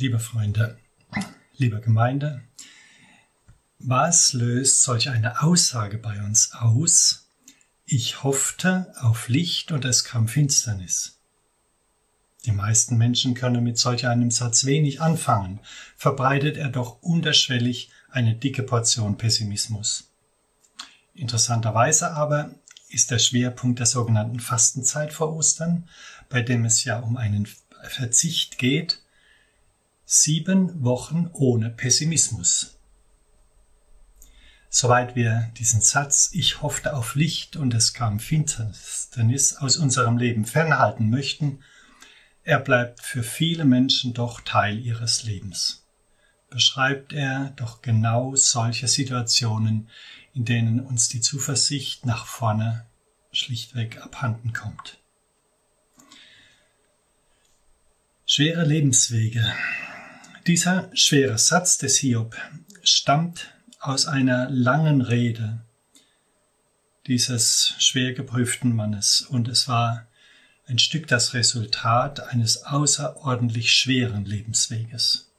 Liebe Freunde, liebe Gemeinde, was löst solch eine Aussage bei uns aus? Ich hoffte auf Licht und es kam Finsternis. Die meisten Menschen können mit solch einem Satz wenig anfangen, verbreitet er doch unterschwellig eine dicke Portion Pessimismus. Interessanterweise aber ist der Schwerpunkt der sogenannten Fastenzeit vor Ostern, bei dem es ja um einen Verzicht geht, Sieben Wochen ohne Pessimismus. Soweit wir diesen Satz Ich hoffte auf Licht und es kam Finsternis aus unserem Leben fernhalten möchten, er bleibt für viele Menschen doch Teil ihres Lebens. Beschreibt er doch genau solche Situationen, in denen uns die Zuversicht nach vorne schlichtweg abhanden kommt. Schwere Lebenswege, dieser schwere Satz des Hiob stammt aus einer langen Rede dieses schwer geprüften Mannes und es war ein Stück das Resultat eines außerordentlich schweren Lebensweges.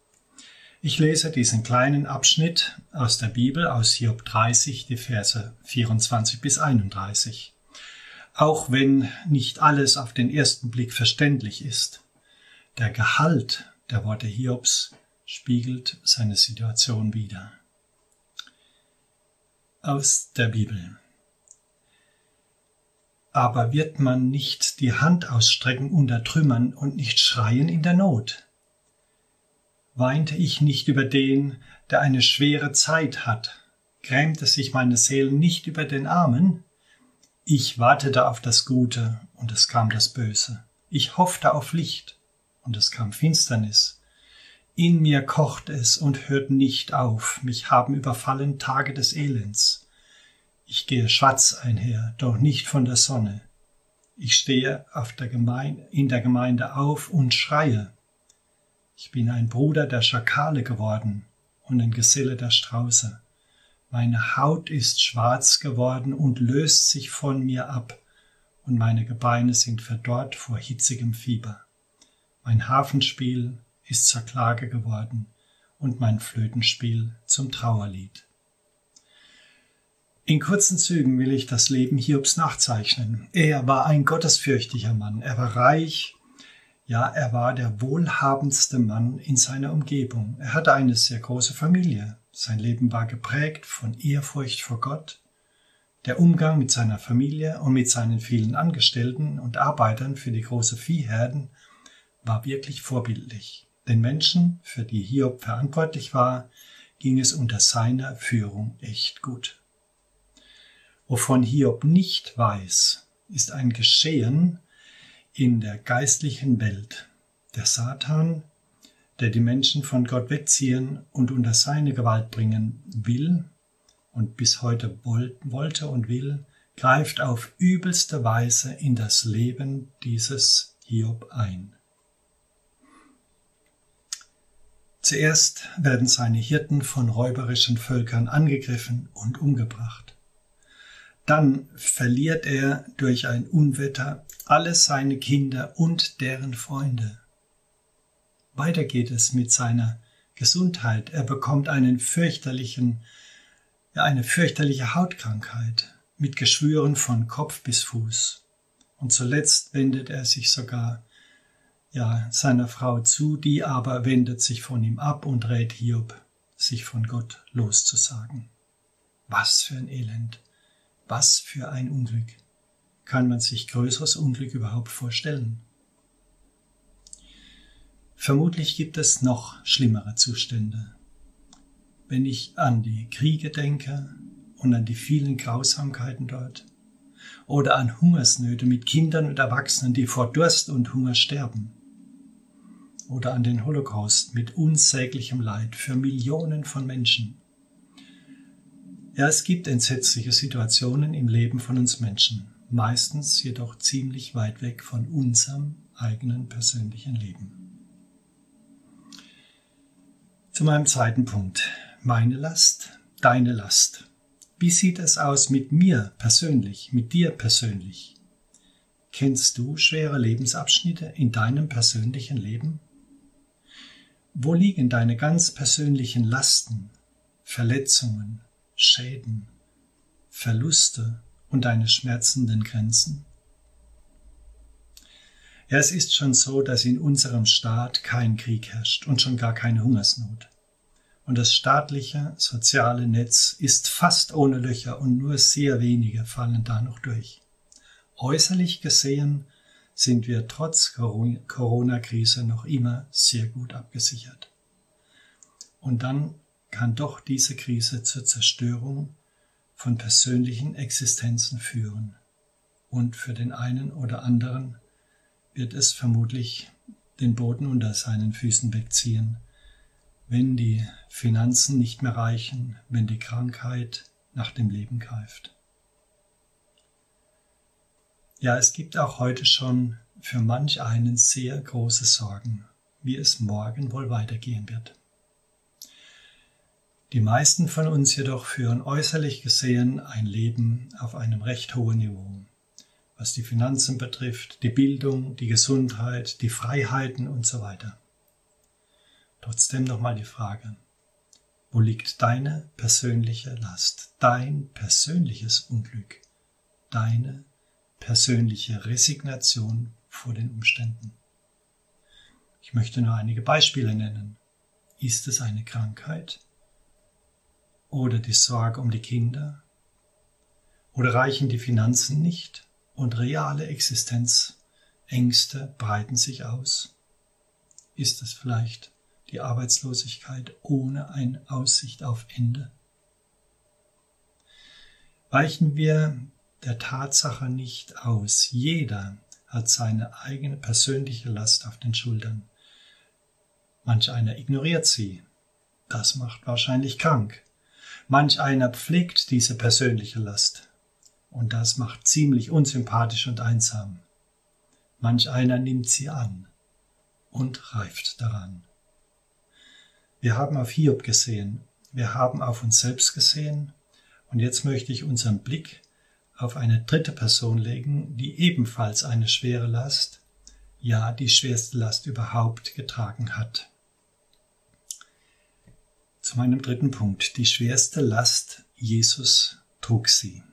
Ich lese diesen kleinen Abschnitt aus der Bibel aus Hiob 30, die Verse 24 bis 31. Auch wenn nicht alles auf den ersten Blick verständlich ist, der Gehalt der Worte Hiobs spiegelt seine Situation wider. Aus der Bibel. Aber wird man nicht die Hand ausstrecken unter Trümmern und nicht schreien in der Not? Weinte ich nicht über den, der eine schwere Zeit hat? Grämte sich meine Seele nicht über den Armen? Ich wartete auf das Gute, und es kam das Böse. Ich hoffte auf Licht, und es kam Finsternis. In mir kocht es und hört nicht auf, mich haben überfallen Tage des Elends. Ich gehe schwarz einher, doch nicht von der Sonne. Ich stehe der Gemeinde, in der Gemeinde auf und schreie. Ich bin ein Bruder der Schakale geworden und ein Geselle der Strauße. Meine Haut ist schwarz geworden und löst sich von mir ab, und meine Gebeine sind verdorrt vor hitzigem Fieber. Mein Hafenspiel ist zur Klage geworden und mein Flötenspiel zum Trauerlied. In kurzen Zügen will ich das Leben Hiobs nachzeichnen. Er war ein gottesfürchtiger Mann, er war reich, ja, er war der wohlhabendste Mann in seiner Umgebung. Er hatte eine sehr große Familie. Sein Leben war geprägt von Ehrfurcht vor Gott. Der Umgang mit seiner Familie und mit seinen vielen Angestellten und Arbeitern für die große Viehherden war wirklich vorbildlich. Den Menschen, für die Hiob verantwortlich war, ging es unter seiner Führung echt gut. Wovon Hiob nicht weiß, ist ein Geschehen in der geistlichen Welt. Der Satan, der die Menschen von Gott wegziehen und unter seine Gewalt bringen will und bis heute wollte und will, greift auf übelste Weise in das Leben dieses Hiob ein. Zuerst werden seine Hirten von räuberischen Völkern angegriffen und umgebracht. Dann verliert er durch ein Unwetter alle seine Kinder und deren Freunde. Weiter geht es mit seiner Gesundheit. Er bekommt einen fürchterlichen, ja, eine fürchterliche Hautkrankheit mit Geschwüren von Kopf bis Fuß. Und zuletzt wendet er sich sogar ja, seiner Frau zu, die aber wendet sich von ihm ab und rät Hiob, sich von Gott loszusagen. Was für ein Elend, was für ein Unglück. Kann man sich größeres Unglück überhaupt vorstellen? Vermutlich gibt es noch schlimmere Zustände. Wenn ich an die Kriege denke und an die vielen Grausamkeiten dort, oder an Hungersnöte mit Kindern und Erwachsenen, die vor Durst und Hunger sterben, oder an den Holocaust mit unsäglichem Leid für Millionen von Menschen. Ja, es gibt entsetzliche Situationen im Leben von uns Menschen, meistens jedoch ziemlich weit weg von unserem eigenen persönlichen Leben. Zu meinem zweiten Punkt. Meine Last, deine Last. Wie sieht es aus mit mir persönlich, mit dir persönlich? Kennst du schwere Lebensabschnitte in deinem persönlichen Leben? Wo liegen deine ganz persönlichen Lasten, Verletzungen, Schäden, Verluste und deine schmerzenden Grenzen? Ja, es ist schon so, dass in unserem Staat kein Krieg herrscht und schon gar keine Hungersnot. Und das staatliche soziale Netz ist fast ohne Löcher und nur sehr wenige fallen da noch durch. Äußerlich gesehen sind wir trotz Corona-Krise noch immer sehr gut abgesichert. Und dann kann doch diese Krise zur Zerstörung von persönlichen Existenzen führen. Und für den einen oder anderen wird es vermutlich den Boden unter seinen Füßen wegziehen, wenn die Finanzen nicht mehr reichen, wenn die Krankheit nach dem Leben greift. Ja, es gibt auch heute schon für manch einen sehr große Sorgen, wie es morgen wohl weitergehen wird. Die meisten von uns jedoch führen äußerlich gesehen ein Leben auf einem recht hohen Niveau, was die Finanzen betrifft, die Bildung, die Gesundheit, die Freiheiten und so weiter. Trotzdem nochmal die Frage, wo liegt deine persönliche Last, dein persönliches Unglück, deine persönliche Resignation vor den Umständen? Ich möchte nur einige Beispiele nennen. Ist es eine Krankheit? oder die Sorge um die Kinder? Oder reichen die Finanzen nicht und reale Existenzängste breiten sich aus? Ist es vielleicht die Arbeitslosigkeit ohne eine Aussicht auf Ende? Weichen wir der Tatsache nicht aus, jeder hat seine eigene persönliche Last auf den Schultern. Manch einer ignoriert sie. Das macht wahrscheinlich krank. Manch einer pflegt diese persönliche Last und das macht ziemlich unsympathisch und einsam. Manch einer nimmt sie an und reift daran. Wir haben auf Hiob gesehen, wir haben auf uns selbst gesehen und jetzt möchte ich unseren Blick auf eine dritte Person legen, die ebenfalls eine schwere Last, ja die schwerste Last überhaupt getragen hat. Zu meinem dritten Punkt. Die schwerste Last Jesus trug sie.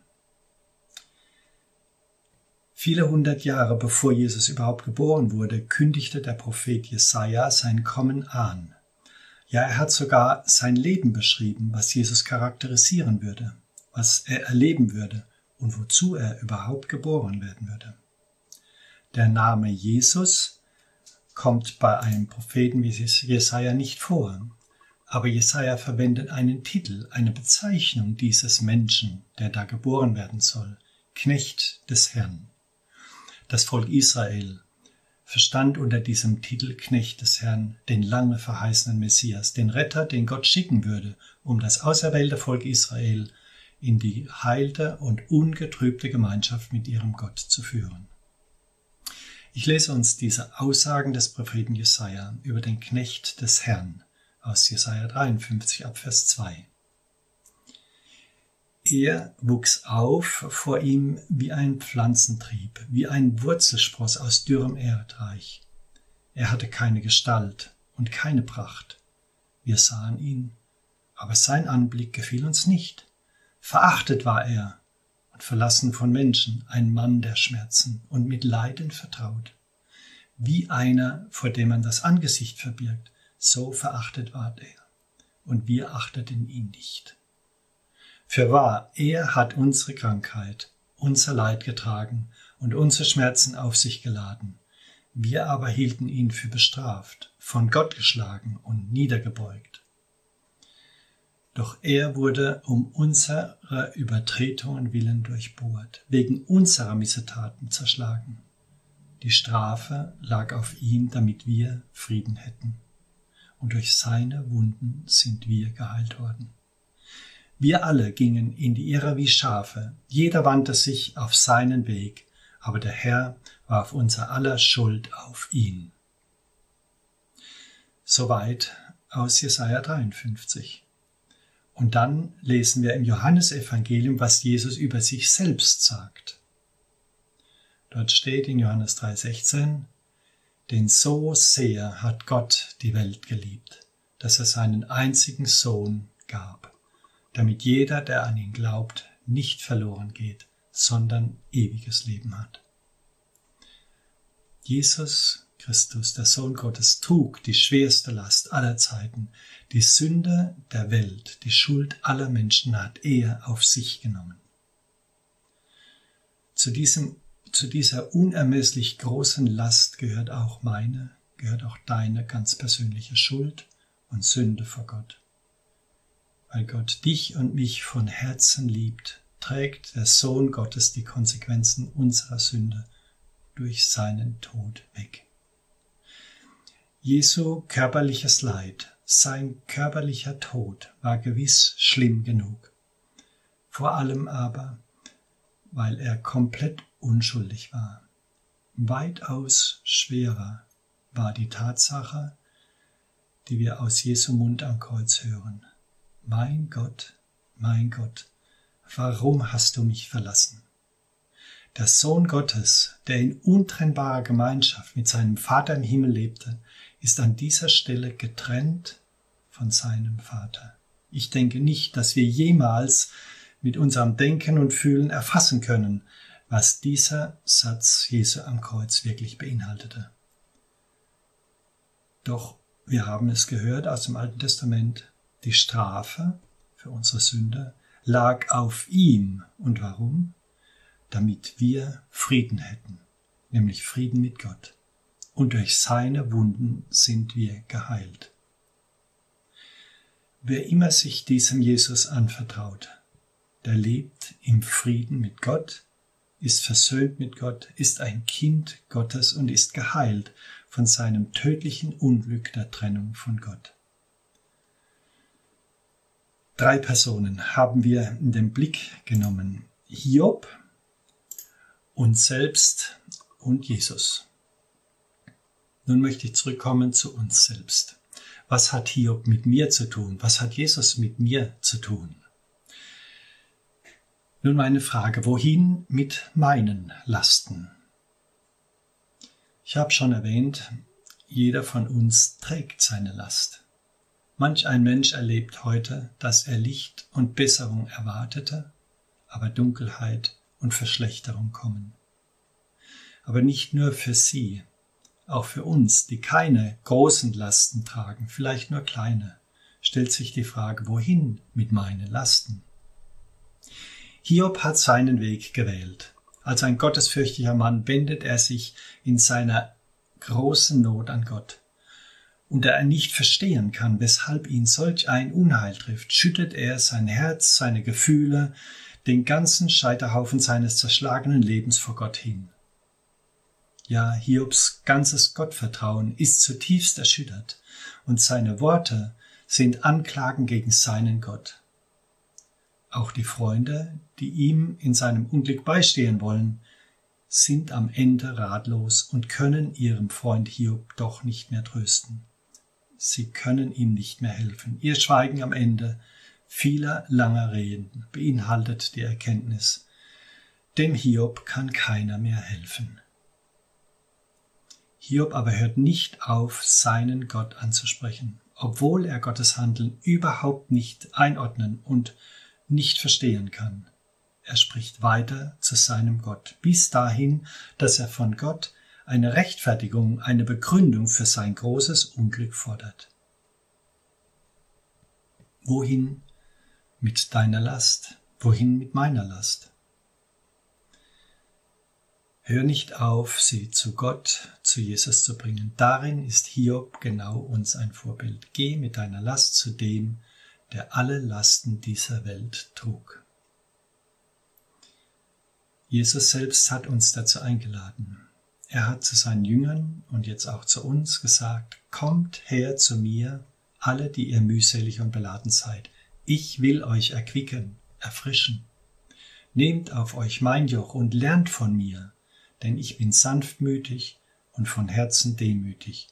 Viele hundert Jahre bevor Jesus überhaupt geboren wurde, kündigte der Prophet Jesaja sein Kommen an. Ja, er hat sogar sein Leben beschrieben, was Jesus charakterisieren würde, was er erleben würde und wozu er überhaupt geboren werden würde. Der Name Jesus kommt bei einem Propheten wie Jesaja nicht vor. Aber Jesaja verwendet einen Titel, eine Bezeichnung dieses Menschen, der da geboren werden soll. Knecht des Herrn. Das Volk Israel verstand unter diesem Titel Knecht des Herrn den lange verheißenen Messias, den Retter, den Gott schicken würde, um das auserwählte Volk Israel in die heilte und ungetrübte Gemeinschaft mit ihrem Gott zu führen. Ich lese uns diese Aussagen des Propheten Jesaja über den Knecht des Herrn aus Jesaja 53 ab Vers 2. Er wuchs auf vor ihm wie ein Pflanzentrieb, wie ein Wurzelspross aus dürrem Erdreich. Er hatte keine Gestalt und keine Pracht. Wir sahen ihn, aber sein Anblick gefiel uns nicht. Verachtet war er und verlassen von Menschen, ein Mann der Schmerzen und mit Leiden vertraut. Wie einer, vor dem man das Angesicht verbirgt, so verachtet ward er, und wir achteten ihn nicht. Für wahr, er hat unsere Krankheit, unser Leid getragen und unsere Schmerzen auf sich geladen. Wir aber hielten ihn für bestraft, von Gott geschlagen und niedergebeugt. Doch er wurde um unserer Übertretungen willen durchbohrt, wegen unserer Missetaten zerschlagen. Die Strafe lag auf ihm, damit wir Frieden hätten und durch seine Wunden sind wir geheilt worden. Wir alle gingen in die Irre wie Schafe, jeder wandte sich auf seinen Weg, aber der Herr warf unser aller Schuld auf ihn. Soweit aus Jesaja 53. Und dann lesen wir im Johannesevangelium, was Jesus über sich selbst sagt. Dort steht in Johannes 3,16, Denn so sehr hat Gott die Welt geliebt, dass er seinen einzigen Sohn gab, damit jeder, der an ihn glaubt, nicht verloren geht, sondern ewiges Leben hat. Jesus Christus, der Sohn Gottes, trug die schwerste Last aller Zeiten. Die Sünde der Welt, die Schuld aller Menschen hat er auf sich genommen. Zu, diesem, zu dieser unermesslich großen Last gehört auch meine, gehört auch deine ganz persönliche Schuld und Sünde vor Gott. Weil Gott dich und mich von Herzen liebt, trägt der Sohn Gottes die Konsequenzen unserer Sünde durch seinen Tod weg. Jesu körperliches Leid, sein körperlicher Tod war gewiss schlimm genug. Vor allem aber, weil er komplett unschuldig war. Weitaus schwerer war die Tatsache, die wir aus Jesu Mund am Kreuz hören. Mein Gott, mein Gott, warum hast du mich verlassen? Der Sohn Gottes, der in untrennbarer Gemeinschaft mit seinem Vater im Himmel lebte, ist an dieser Stelle getrennt von seinem Vater. Ich denke nicht, dass wir jemals mit unserem Denken und Fühlen erfassen können, was dieser Satz Jesu am Kreuz wirklich beinhaltete. Doch wir haben es gehört aus dem Alten Testament, die Strafe für unsere Sünde lag auf ihm. Und warum? Damit wir Frieden hätten, nämlich Frieden mit Gott und durch seine Wunden sind wir geheilt. Wer immer sich diesem Jesus anvertraut, der lebt im Frieden mit Gott, ist versöhnt mit Gott, ist ein Kind Gottes und ist geheilt von seinem tödlichen Unglück der Trennung von Gott. Drei Personen haben wir in den Blick genommen. Hiob, uns selbst und Jesus. Nun möchte ich zurückkommen zu uns selbst. Was hat Hiob mit mir zu tun? Was hat Jesus mit mir zu tun? Nun meine Frage, wohin mit meinen Lasten? Ich habe schon erwähnt, jeder von uns trägt seine Last. Manch ein Mensch erlebt heute, dass er Licht und Besserung erwartete, aber Dunkelheit und Verschlechterung kommen. Aber nicht nur für sie, auch für uns, die keine großen Lasten tragen, vielleicht nur kleine, stellt sich die Frage, wohin mit meinen Lasten? Hiob hat seinen Weg gewählt. Als ein gottesfürchtiger Mann wendet er sich in seiner großen Not an Gott. Und da er nicht verstehen kann, weshalb ihn solch ein Unheil trifft, schüttet er sein Herz, seine Gefühle, den ganzen Scheiterhaufen seines zerschlagenen Lebens vor Gott hin. Ja, Hiobs ganzes Gottvertrauen ist zutiefst erschüttert und seine Worte sind Anklagen gegen seinen Gott. Auch die Freunde, die ihm in seinem Unglück beistehen wollen, sind am Ende ratlos und können ihrem Freund Hiob doch nicht mehr trösten. Sie können ihm nicht mehr helfen. Ihr Schweigen am Ende vieler langer Reden beinhaltet die Erkenntnis, dem Hiob kann keiner mehr helfen. Hiob aber hört nicht auf, seinen Gott anzusprechen, obwohl er Gottes Handeln überhaupt nicht einordnen und nicht verstehen kann. Er spricht weiter zu seinem Gott, bis dahin, dass er von Gott eine Rechtfertigung, eine Begründung für sein großes Unglück fordert. Wohin mit deiner Last? Wohin mit meiner Last? Hör nicht auf, sie zu Gott, zu Jesus zu bringen. Darin ist Hiob genau uns ein Vorbild. Geh mit deiner Last zu dem, der alle Lasten dieser Welt trug. Jesus selbst hat uns dazu eingeladen. Er hat zu seinen Jüngern und jetzt auch zu uns gesagt, Kommt her zu mir, alle, die ihr mühselig und beladen seid. Ich will euch erquicken, erfrischen. Nehmt auf euch mein Joch und lernt von mir, denn ich bin sanftmütig und von Herzen demütig.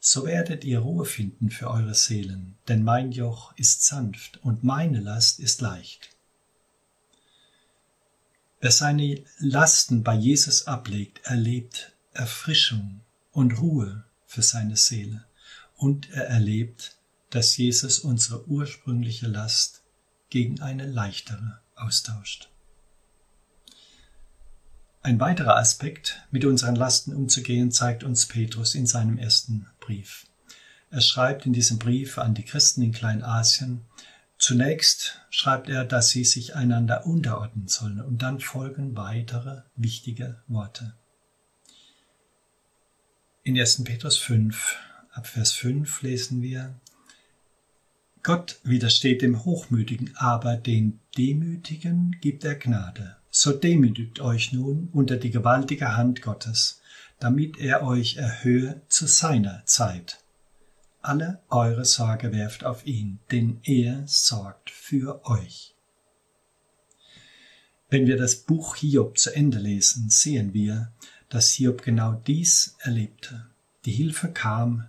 So werdet ihr Ruhe finden für eure Seelen, denn mein Joch ist sanft und meine Last ist leicht. Wer seine Lasten bei Jesus ablegt, erlebt Erfrischung und Ruhe für seine Seele. Und er erlebt, dass Jesus unsere ursprüngliche Last gegen eine leichtere austauscht. Ein weiterer Aspekt, mit unseren Lasten umzugehen, zeigt uns Petrus in seinem ersten Brief. Er schreibt in diesem Brief an die Christen in Kleinasien, zunächst schreibt er, dass sie sich einander unterordnen sollen und dann folgen weitere wichtige Worte. In 1. Petrus 5, ab Vers 5 lesen wir, Gott widersteht dem Hochmütigen, aber den Demütigen gibt er Gnade. So demütigt euch nun unter die gewaltige Hand Gottes, damit er euch erhöhe zu seiner Zeit. Alle eure Sorge werft auf ihn, denn er sorgt für euch. Wenn wir das Buch Hiob zu Ende lesen, sehen wir, dass Hiob genau dies erlebte. Die Hilfe kam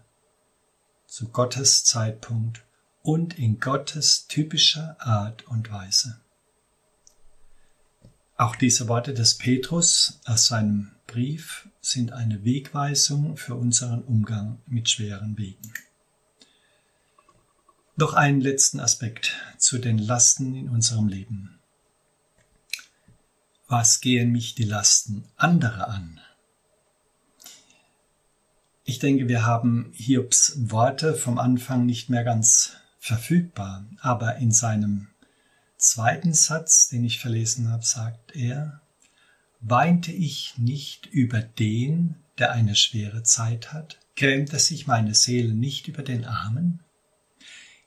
zu Gottes Zeitpunkt und in Gottes typischer Art und Weise. Auch diese Worte des Petrus aus seinem Brief sind eine Wegweisung für unseren Umgang mit schweren Wegen. Noch einen letzten Aspekt zu den Lasten in unserem Leben. Was gehen mich die Lasten anderer an? Ich denke, wir haben Hiobs Worte vom Anfang nicht mehr ganz verfügbar, aber in seinem zweiten Satz, den ich verlesen habe, sagt er, weinte ich nicht über den, der eine schwere Zeit hat? Grämte sich meine Seele nicht über den Armen?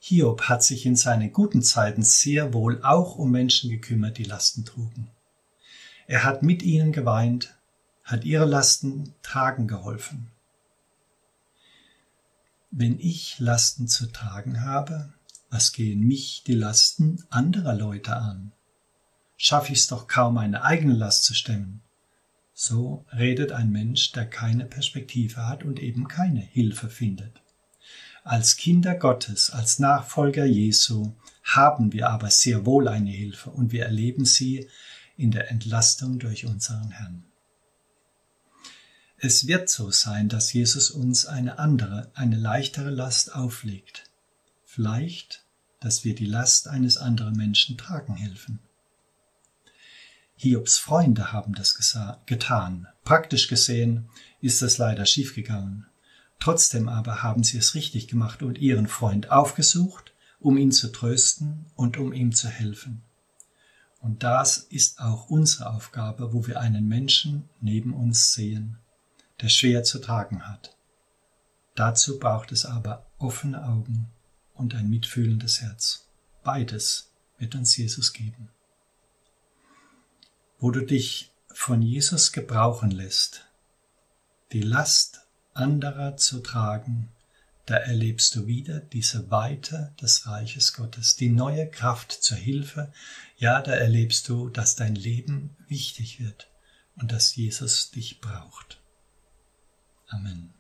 Hiob hat sich in seinen guten Zeiten sehr wohl auch um Menschen gekümmert, die Lasten trugen. Er hat mit ihnen geweint, hat ihre Lasten tragen geholfen. Wenn ich Lasten zu tragen habe, was gehen mich die Lasten anderer Leute an? Schaffe ich es doch kaum, eine eigene Last zu stemmen. So redet ein Mensch, der keine Perspektive hat und eben keine Hilfe findet. Als Kinder Gottes, als Nachfolger Jesu haben wir aber sehr wohl eine Hilfe und wir erleben sie in der Entlastung durch unseren Herrn. Es wird so sein, dass Jesus uns eine andere, eine leichtere Last auflegt. Vielleicht, dass wir die Last eines anderen Menschen tragen helfen. Hiobs Freunde haben das getan. Praktisch gesehen ist es leider schiefgegangen. Trotzdem aber haben sie es richtig gemacht und ihren Freund aufgesucht, um ihn zu trösten und um ihm zu helfen. Und das ist auch unsere Aufgabe, wo wir einen Menschen neben uns sehen, der schwer zu tragen hat. Dazu braucht es aber offene Augen und ein mitfühlendes Herz. Beides wird uns Jesus geben. Wo du dich von Jesus gebrauchen lässt, die Last anderer zu tragen, da erlebst du wieder diese Weite des Reiches Gottes, die neue Kraft zur Hilfe. Ja, da erlebst du, dass dein Leben wichtig wird und dass Jesus dich braucht. Amen.